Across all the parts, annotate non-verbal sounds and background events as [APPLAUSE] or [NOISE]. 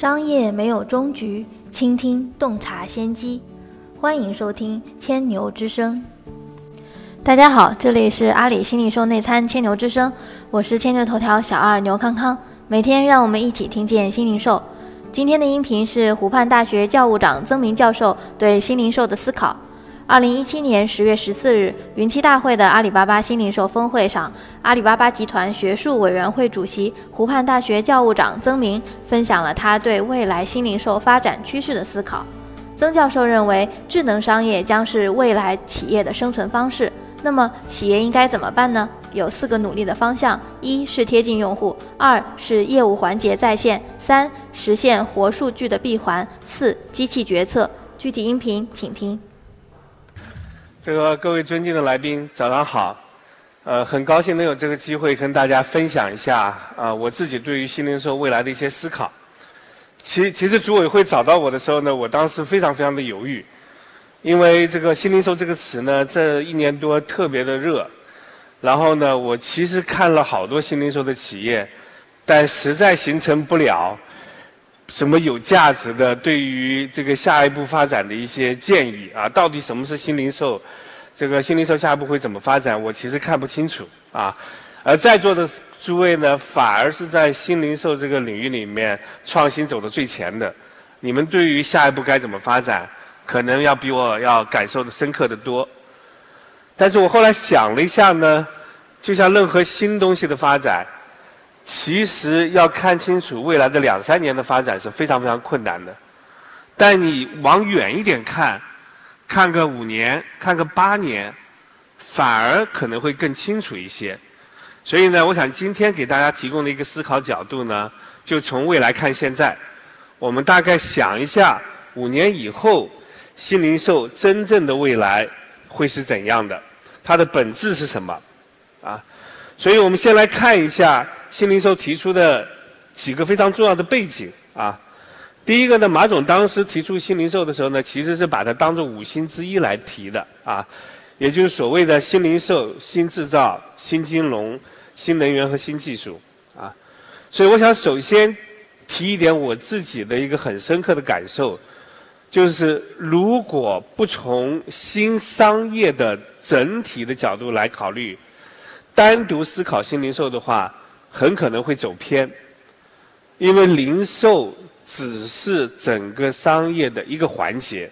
商业没有终局，倾听洞察先机。欢迎收听千牛之声。大家好，这里是阿里新零售内参千牛之声，我是千牛头条小二牛康康。每天让我们一起听见新零售。今天的音频是湖畔大学教务长曾明教授对新零售的思考。二零一七年十月十四日，云栖大会的阿里巴巴新零售峰会上，阿里巴巴集团学术委员会主席、湖畔大学教务长曾明分享了他对未来新零售发展趋势的思考。曾教授认为，智能商业将是未来企业的生存方式。那么，企业应该怎么办呢？有四个努力的方向：一是贴近用户；二是业务环节在线；三实现活数据的闭环；四机器决策。具体音频请听。这个各位尊敬的来宾，早上好。呃，很高兴能有这个机会跟大家分享一下啊，我自己对于新零售未来的一些思考。其其实组委会找到我的时候呢，我当时非常非常的犹豫，因为这个新零售这个词呢，这一年多特别的热。然后呢，我其实看了好多新零售的企业，但实在形成不了。什么有价值的？对于这个下一步发展的一些建议啊，到底什么是新零售？这个新零售下一步会怎么发展？我其实看不清楚啊。而在座的诸位呢，反而是在新零售这个领域里面创新走的最前的。你们对于下一步该怎么发展，可能要比我要感受的深刻的多。但是我后来想了一下呢，就像任何新东西的发展。其实要看清楚未来的两三年的发展是非常非常困难的，但你往远一点看，看个五年，看个八年，反而可能会更清楚一些。所以呢，我想今天给大家提供的一个思考角度呢，就从未来看现在，我们大概想一下五年以后新零售真正的未来会是怎样的，它的本质是什么啊？所以我们先来看一下。新零售提出的几个非常重要的背景啊，第一个呢，马总当时提出新零售的时候呢，其实是把它当做五星之一来提的啊，也就是所谓的新零售、新制造、新金融、新能源和新技术啊。所以我想首先提一点我自己的一个很深刻的感受，就是如果不从新商业的整体的角度来考虑，单独思考新零售的话。很可能会走偏，因为零售只是整个商业的一个环节，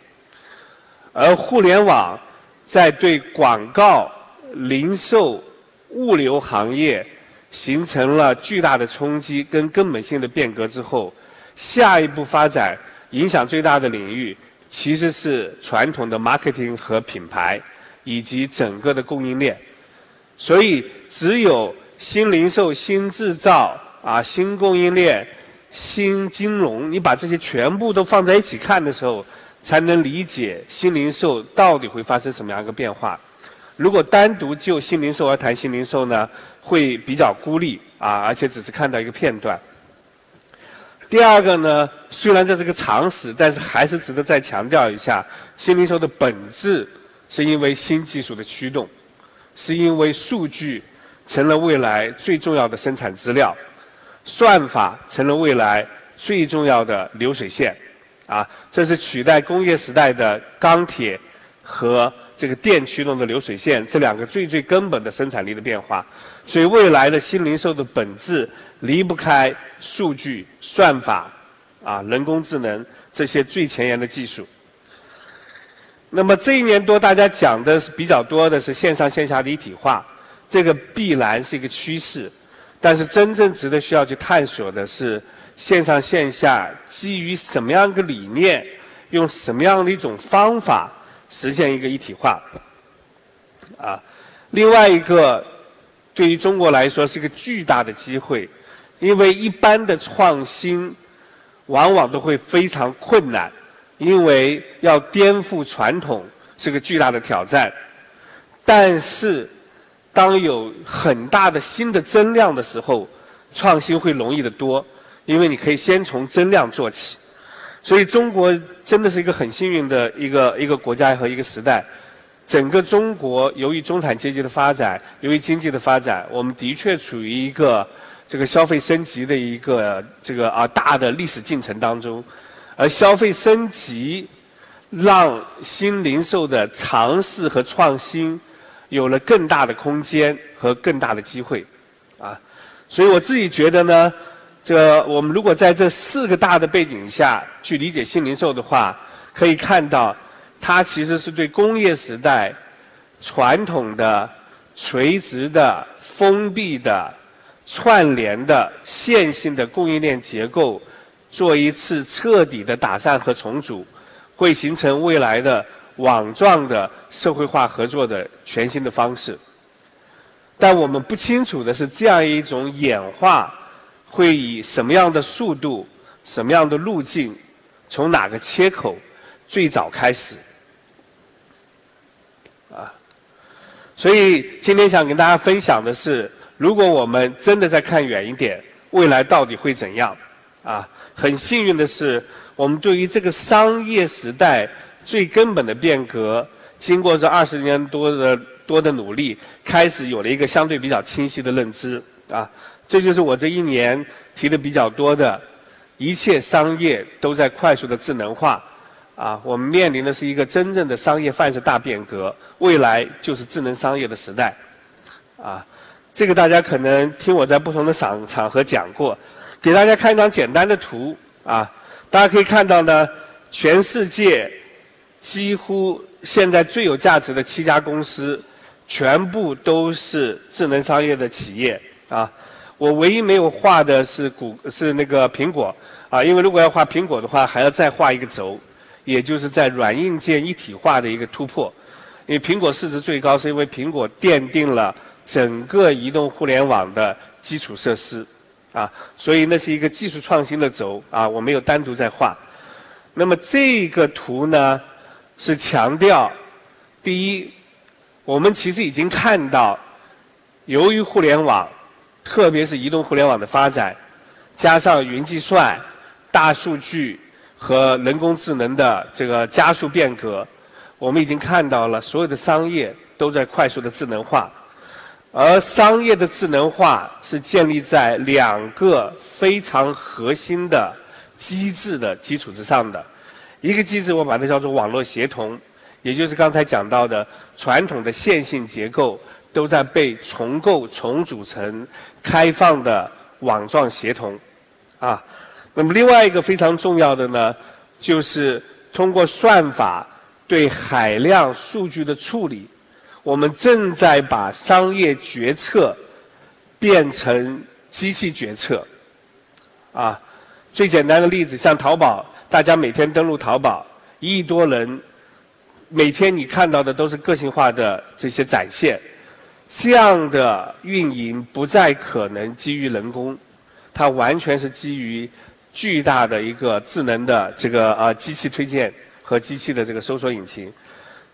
而互联网在对广告、零售、物流行业形成了巨大的冲击跟根本性的变革之后，下一步发展影响最大的领域其实是传统的 marketing 和品牌以及整个的供应链，所以只有。新零售、新制造啊，新供应链、新金融，你把这些全部都放在一起看的时候，才能理解新零售到底会发生什么样一个变化。如果单独就新零售而谈新零售呢，会比较孤立啊，而且只是看到一个片段。第二个呢，虽然这是个常识，但是还是值得再强调一下：新零售的本质是因为新技术的驱动，是因为数据。成了未来最重要的生产资料，算法成了未来最重要的流水线，啊，这是取代工业时代的钢铁和这个电驱动的流水线这两个最最根本的生产力的变化。所以未来的新零售的本质离不开数据、算法、啊人工智能这些最前沿的技术。那么这一年多，大家讲的是比较多的是线上线下的一体化。这个必然是一个趋势，但是真正值得需要去探索的是线上线下基于什么样一个理念，用什么样的一种方法实现一个一体化。啊，另外一个对于中国来说是一个巨大的机会，因为一般的创新往往都会非常困难，因为要颠覆传统是个巨大的挑战，但是。当有很大的新的增量的时候，创新会容易得多，因为你可以先从增量做起。所以中国真的是一个很幸运的一个一个国家和一个时代。整个中国由于中产阶级的发展，由于经济的发展，我们的确处于一个这个消费升级的一个这个啊大的历史进程当中，而消费升级让新零售的尝试和创新有了更大的空间和更大的机会，啊，所以我自己觉得呢，这我们如果在这四个大的背景下去理解新零售的话，可以看到它其实是对工业时代传统的垂直的封闭的。串联的线性的供应链结构，做一次彻底的打散和重组，会形成未来的网状的社会化合作的全新的方式。但我们不清楚的是，这样一种演化会以什么样的速度、什么样的路径，从哪个切口最早开始？啊，所以今天想跟大家分享的是。如果我们真的再看远一点，未来到底会怎样？啊，很幸运的是，我们对于这个商业时代最根本的变革，经过这二十年多的多的努力，开始有了一个相对比较清晰的认知。啊，这就是我这一年提的比较多的，一切商业都在快速的智能化。啊，我们面临的是一个真正的商业范式大变革，未来就是智能商业的时代。啊。这个大家可能听我在不同的场场合讲过，给大家看一张简单的图啊，大家可以看到呢，全世界几乎现在最有价值的七家公司，全部都是智能商业的企业啊。我唯一没有画的是谷是那个苹果啊，因为如果要画苹果的话，还要再画一个轴，也就是在软硬件一体化的一个突破。因为苹果市值最高，是因为苹果奠定了。整个移动互联网的基础设施，啊，所以那是一个技术创新的轴啊，我没有单独在画。那么这个图呢，是强调，第一，我们其实已经看到，由于互联网，特别是移动互联网的发展，加上云计算、大数据和人工智能的这个加速变革，我们已经看到了所有的商业都在快速的智能化。而商业的智能化是建立在两个非常核心的机制的基础之上的，一个机制我把它叫做网络协同，也就是刚才讲到的传统的线性结构都在被重构重组成开放的网状协同，啊，那么另外一个非常重要的呢，就是通过算法对海量数据的处理。我们正在把商业决策变成机器决策，啊，最简单的例子，像淘宝，大家每天登录淘宝，一亿多人，每天你看到的都是个性化的这些展现，这样的运营不再可能基于人工，它完全是基于巨大的一个智能的这个呃机器推荐和机器的这个搜索引擎。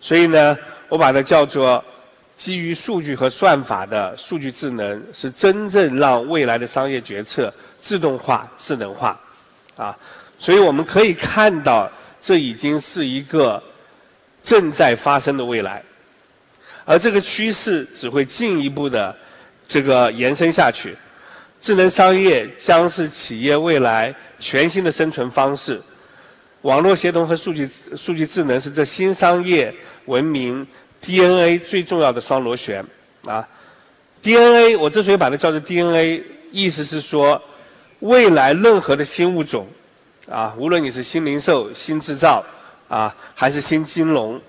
所以呢，我把它叫做基于数据和算法的数据智能，是真正让未来的商业决策自动化、智能化，啊，所以我们可以看到，这已经是一个正在发生的未来，而这个趋势只会进一步的这个延伸下去，智能商业将是企业未来全新的生存方式。网络协同和数据数据智能是这新商业文明 DNA 最重要的双螺旋啊。DNA 我之所以把它叫做 DNA，意思是说，未来任何的新物种啊，无论你是新零售、新制造啊，还是新金融，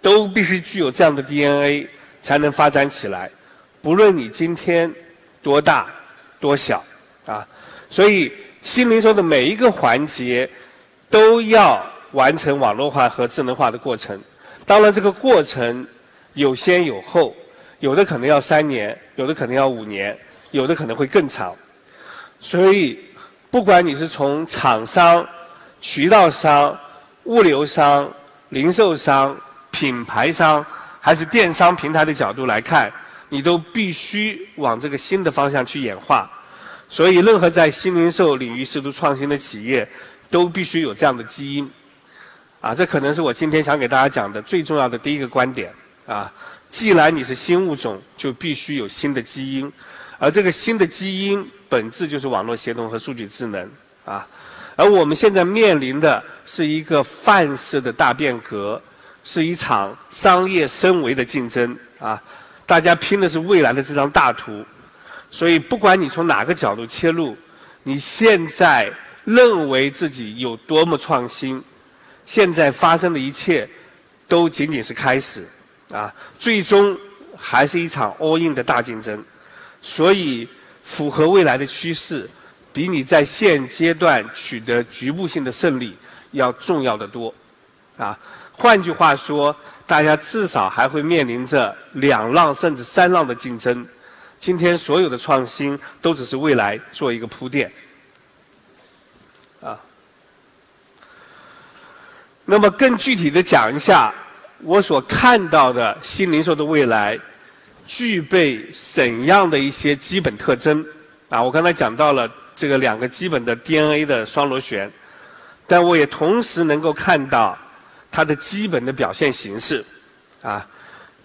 都必须具有这样的 DNA 才能发展起来。不论你今天多大多小啊，所以新零售的每一个环节。都要完成网络化和智能化的过程，当然这个过程有先有后，有的可能要三年，有的可能要五年，有的可能会更长。所以，不管你是从厂商、渠道商、物流商、零售商、品牌商，还是电商平台的角度来看，你都必须往这个新的方向去演化。所以，任何在新零售领域试图创新的企业。都必须有这样的基因，啊，这可能是我今天想给大家讲的最重要的第一个观点啊。既然你是新物种，就必须有新的基因，而这个新的基因本质就是网络协同和数据智能啊。而我们现在面临的是一个范式的大变革，是一场商业升维的竞争啊！大家拼的是未来的这张大图，所以不管你从哪个角度切入，你现在认为自己有多么创新，现在发生的一切都仅仅是开始啊！最终还是一场 all in 的大竞争，所以符合未来的趋势。比你在现阶段取得局部性的胜利要重要的多，啊，换句话说，大家至少还会面临着两浪甚至三浪的竞争。今天所有的创新都只是未来做一个铺垫，啊。那么更具体的讲一下，我所看到的新零售的未来具备怎样的一些基本特征？啊，我刚才讲到了。这个两个基本的 DNA 的双螺旋，但我也同时能够看到它的基本的表现形式，啊，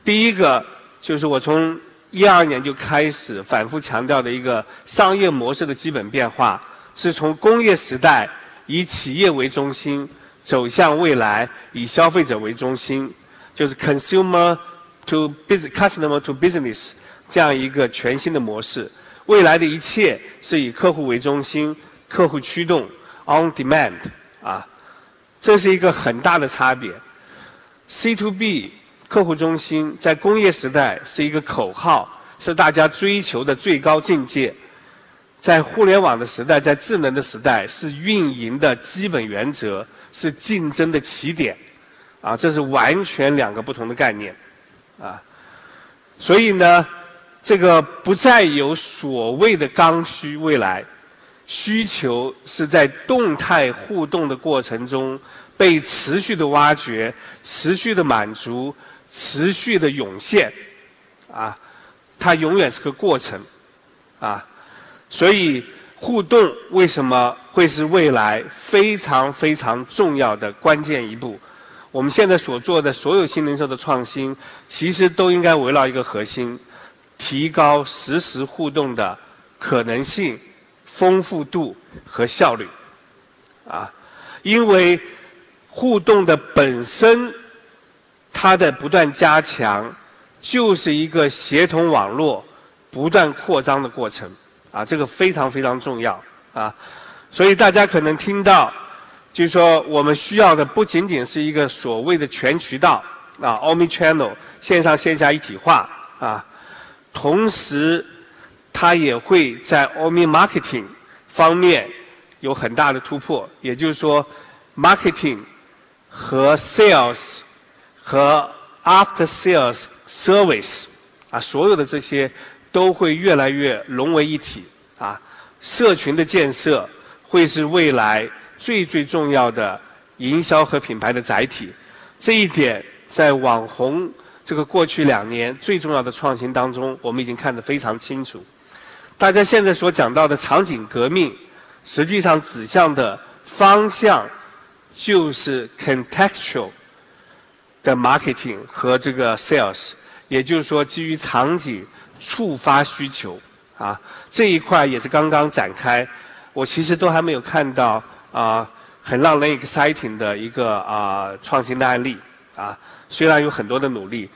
第一个就是我从一二年就开始反复强调的一个商业模式的基本变化，是从工业时代以企业为中心走向未来以消费者为中心，就是 consumer to business customer to business 这样一个全新的模式。未来的一切是以客户为中心，客户驱动，on demand，啊，这是一个很大的差别。C to B 客户中心在工业时代是一个口号，是大家追求的最高境界。在互联网的时代，在智能的时代，是运营的基本原则，是竞争的起点，啊，这是完全两个不同的概念，啊，所以呢。这个不再有所谓的刚需，未来需求是在动态互动的过程中被持续的挖掘、持续的满足、持续的涌现，啊，它永远是个过程，啊，所以互动为什么会是未来非常非常重要的关键一步？我们现在所做的所有新零售的创新，其实都应该围绕一个核心。提高实时互动的可能性、丰富度和效率，啊，因为互动的本身，它的不断加强，就是一个协同网络不断扩张的过程，啊，这个非常非常重要，啊，所以大家可能听到，就是说我们需要的不仅仅是一个所谓的全渠道，啊，omni-channel 线上线下一体化，啊。同时，它也会在 Omni Marketing 方面有很大的突破。也就是说，Marketing 和 Sales 和 After Sales Service 啊，所有的这些都会越来越融为一体啊。社群的建设会是未来最最重要的营销和品牌的载体。这一点在网红。这个过去两年最重要的创新当中，我们已经看得非常清楚。大家现在所讲到的场景革命，实际上指向的方向就是 contextual 的 marketing 和这个 sales，也就是说基于场景触发需求啊这一块也是刚刚展开。我其实都还没有看到啊很让人 exciting 的一个啊创新的案例啊，虽然有很多的努力。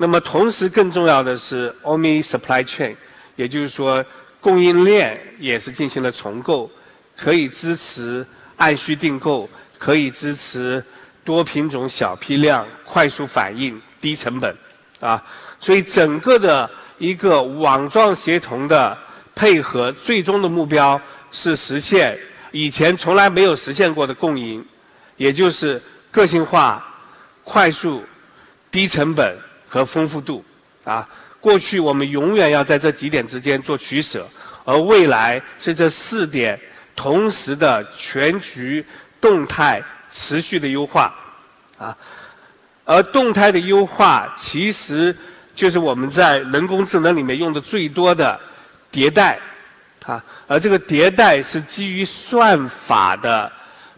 那么，同时更重要的是，Omni Supply Chain，也就是说，供应链也是进行了重构，可以支持按需订购，可以支持多品种、小批量、快速反应、低成本，啊，所以整个的一个网状协同的配合，最终的目标是实现以前从来没有实现过的共赢，也就是个性化、快速、低成本。和丰富度，啊，过去我们永远要在这几点之间做取舍，而未来是这四点同时的全局动态持续的优化，啊，而动态的优化其实就是我们在人工智能里面用的最多的迭代，啊，而这个迭代是基于算法的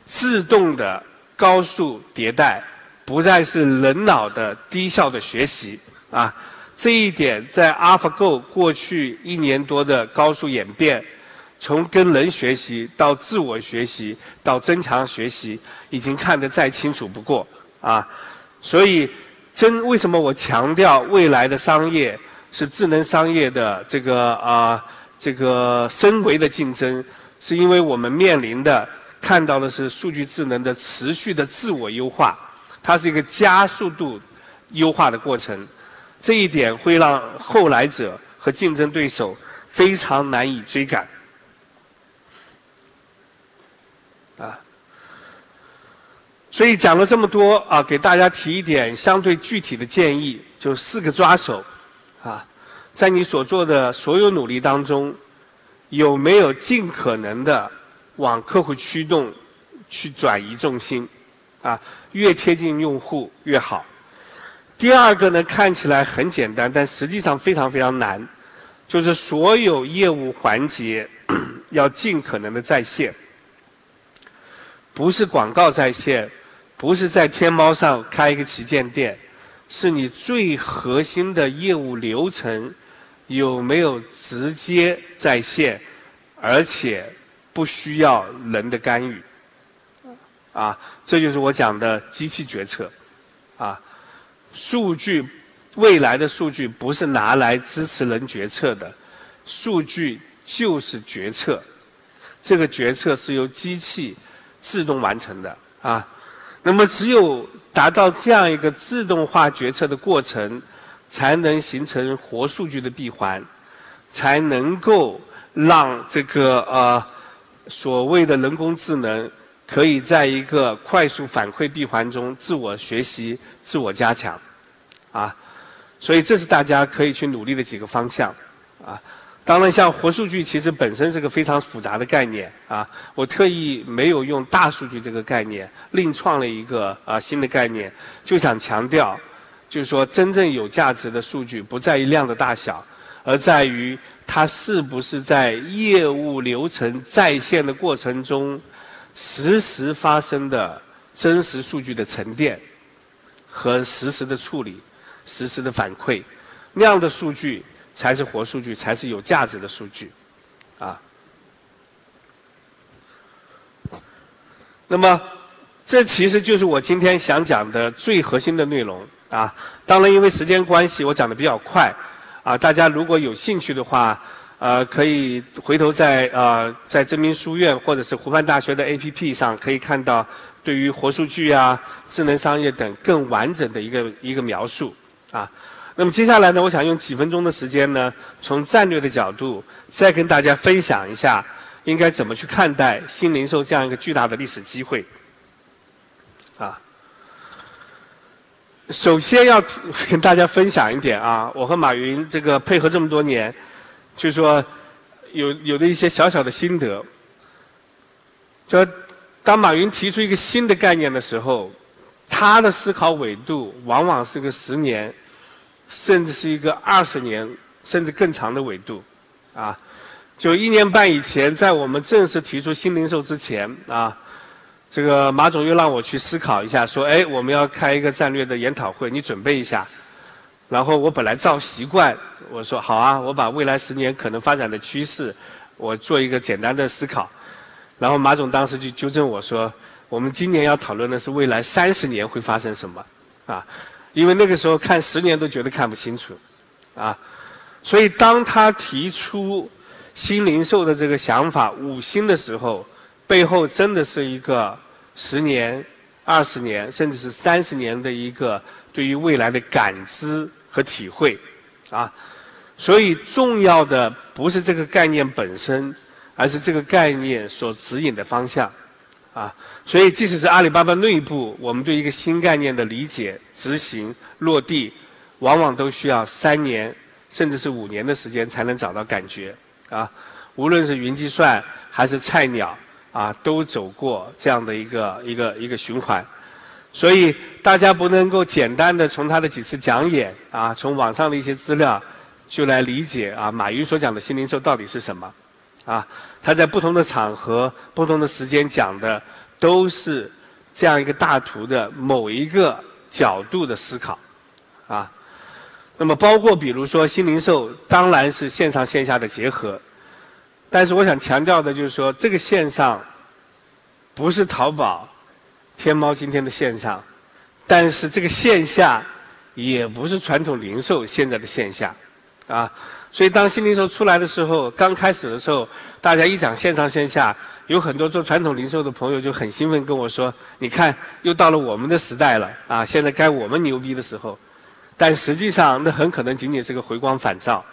自动的高速迭代。不再是人脑的低效的学习啊，这一点在 AlphaGo 过去一年多的高速演变，从跟人学习到自我学习到增强学习，已经看得再清楚不过啊。所以，真为什么我强调未来的商业是智能商业的这个啊这个深维的竞争，是因为我们面临的看到的是数据智能的持续的自我优化，它是一个加速度优化的过程。这一点会让后来者和竞争对手非常难以追赶，啊，所以讲了这么多啊，给大家提一点相对具体的建议，就四个抓手，在你所做的所有努力当中，有没有尽可能的往客户驱动去转移重心，啊，越贴近用户越好。第二个呢，看起来很简单，但实际上非常非常难，就是所有业务环节 [COUGHS] 要尽可能的在线，不是广告在线，不是在天猫上开一个旗舰店，是你最核心的业务流程有没有直接在线，而且不需要人的干预，啊，这就是我讲的机器决策，啊。数据，未来的数据不是拿来支持人决策的，数据就是决策，这个决策是由机器自动完成的啊。那么，只有达到这样一个自动化决策的过程，才能形成活数据的闭环，才能够让这个呃所谓的人工智能。可以在一个快速反馈闭环中自我学习、自我加强，啊，所以这是大家可以去努力的几个方向，啊，当然像活数据其实本身是个非常复杂的概念，啊，我特意没有用大数据这个概念，另创了一个啊新的概念，就想强调，就是说真正有价值的数据不在于量的大小，而在于它是不是在业务流程在线的过程中。实时发生的真实数据的沉淀和实时的处理、实时的反馈，那样的数据才是活数据，才是有价值的数据，啊。那么，这其实就是我今天想讲的最核心的内容啊。当然，因为时间关系，我讲的比较快啊。大家如果有兴趣的话。呃，可以回头在呃在真明书院或者是湖畔大学的 APP 上可以看到对于活数据啊、智能商业等更完整的一个一个描述啊。那么接下来呢，我想用几分钟的时间呢，从战略的角度再跟大家分享一下应该怎么去看待新零售这样一个巨大的历史机会啊。首先要跟大家分享一点啊，我和马云这个配合这么多年。就说，有有的一些小小的心得，就当马云提出一个新的概念的时候，他的思考维度往往是个十年，甚至是一个二十年，甚至更长的维度，啊，就一年半以前，在我们正式提出新零售之前，啊，这个马总又让我去思考一下，说，哎，我们要开一个战略的研讨会，你准备一下。然后我本来照习惯，我说好啊，我把未来十年可能发展的趋势，我做一个简单的思考。然后马总当时就纠正我说，我们今年要讨论的是未来三十年会发生什么，啊，因为那个时候看十年都觉得看不清楚，啊，所以当他提出新零售的这个想法五星的时候，背后真的是一个十年、二十年，甚至是三十年的一个对于未来的感知。和体会，啊，所以重要的不是这个概念本身，而是这个概念所指引的方向，啊，所以即使是阿里巴巴内部，我们对一个新概念的理解、执行、落地，往往都需要三年甚至是五年的时间才能找到感觉，啊，无论是云计算还是菜鸟，啊，都走过这样的一个一个一个循环。所以大家不能够简单的从他的几次讲演啊，从网上的一些资料就来理解啊，马云所讲的新零售到底是什么？啊，他在不同的场合、不同的时间讲的都是这样一个大图的某一个角度的思考，啊。那么包括比如说新零售，当然是线上线下的结合。但是我想强调的就是说，这个线上不是淘宝、天猫今天的线上，但是这个线下也不是传统零售现在的线下，啊。所以当新零售出来的时候，刚开始的时候，大家一讲线上线下，有很多做传统零售的朋友就很兴奋跟我说：“你看，又到了我们的时代了啊！现在该我们牛逼的时候。”但实际上，那很可能仅仅是个回光返照，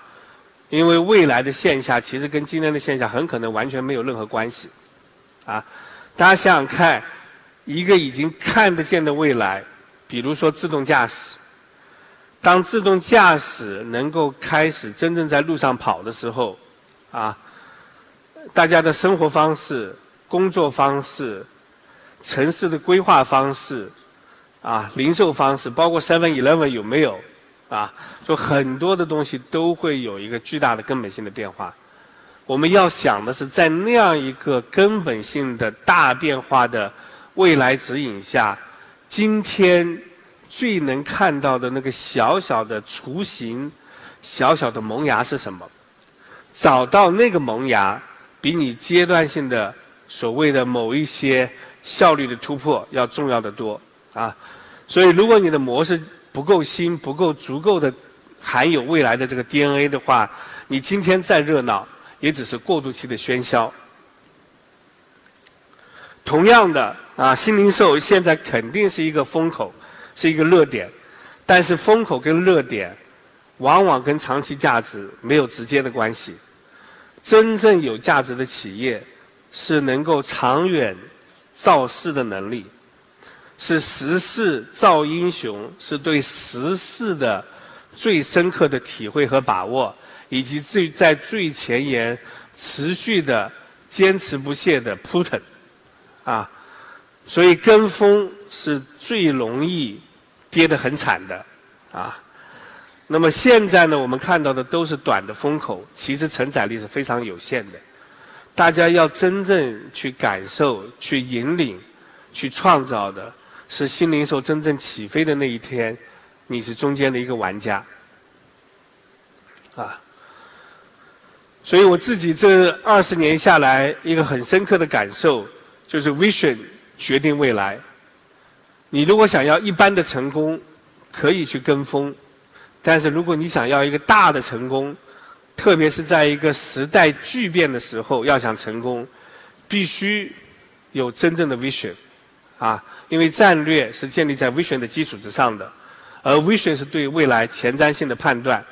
因为未来的线下其实跟今天的线下很可能完全没有任何关系，啊！大家想想看，一个已经看得见的未来，比如说自动驾驶。当自动驾驶能够开始真正在路上跑的时候，啊，大家的生活方式、工作方式、城市的规划方式、啊，零售方式，包括 Seven Eleven 有没有，啊，就很多的东西都会有一个巨大的根本性的变化。我们要想的是，在那样一个根本性的大变化的未来指引下，今天。最能看到的那个小小的雏形、小小的萌芽是什么？找到那个萌芽，比你阶段性的所谓的某一些效率的突破要重要的多啊！所以，如果你的模式不够新、不够足够的含有未来的这个 DNA 的话，你今天再热闹，也只是过渡期的喧嚣。同样的啊，新零售现在肯定是一个风口。是一个热点，但是风口跟热点，往往跟长期价值没有直接的关系。真正有价值的企业，是能够长远造势的能力，是时势造英雄，是对时势的最深刻的体会和把握，以及最在最前沿持续的坚持不懈的扑腾，啊，所以跟风是最容易。跌得很惨的，啊，那么现在呢，我们看到的都是短的风口，其实承载力是非常有限的。大家要真正去感受、去引领、去创造的，是新零售真正起飞的那一天，你是中间的一个玩家，啊。所以我自己这二十年下来，一个很深刻的感受，就是 vision 决定未来。你如果想要一般的成功，可以去跟风；但是如果你想要一个大的成功，特别是在一个时代巨变的时候，要想成功，必须有真正的 vision，啊，因为战略是建立在 vision 的基础之上的，而 vision 是对未来前瞻性的判断。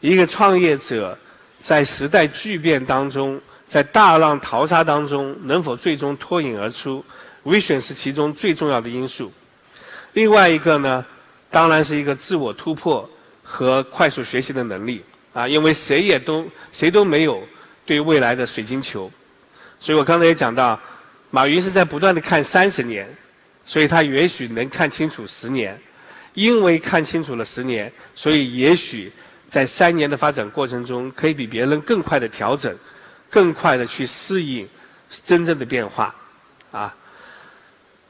一个创业者在时代巨变当中，在大浪淘沙当中，能否最终脱颖而出？vision 是其中最重要的因素，另外一个呢，当然是一个自我突破和快速学习的能力啊，因为谁也都谁都没有对未来的水晶球，所以我刚才也讲到，马云是在不断的看三十年，所以他也许能看清楚十年，因为看清楚了十年，所以也许在三年的发展过程中，可以比别人更快的调整，更快的去适应真正的变化，啊。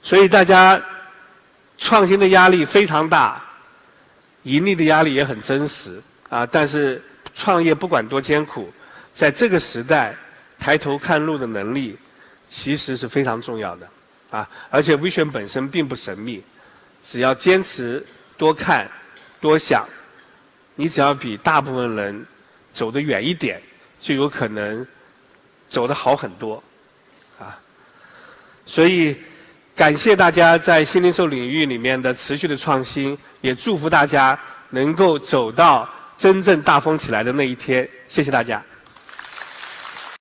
所以大家创新的压力非常大，盈利的压力也很真实啊！但是创业不管多艰苦，在这个时代抬头看路的能力其实是非常重要的啊！而且微选本身并不神秘，只要坚持多看多想，你只要比大部分人走得远一点，就有可能走得好很多啊！所以。感谢大家在新零售领域里面的持续的创新，也祝福大家能够走到真正大风起来的那一天。谢谢大家。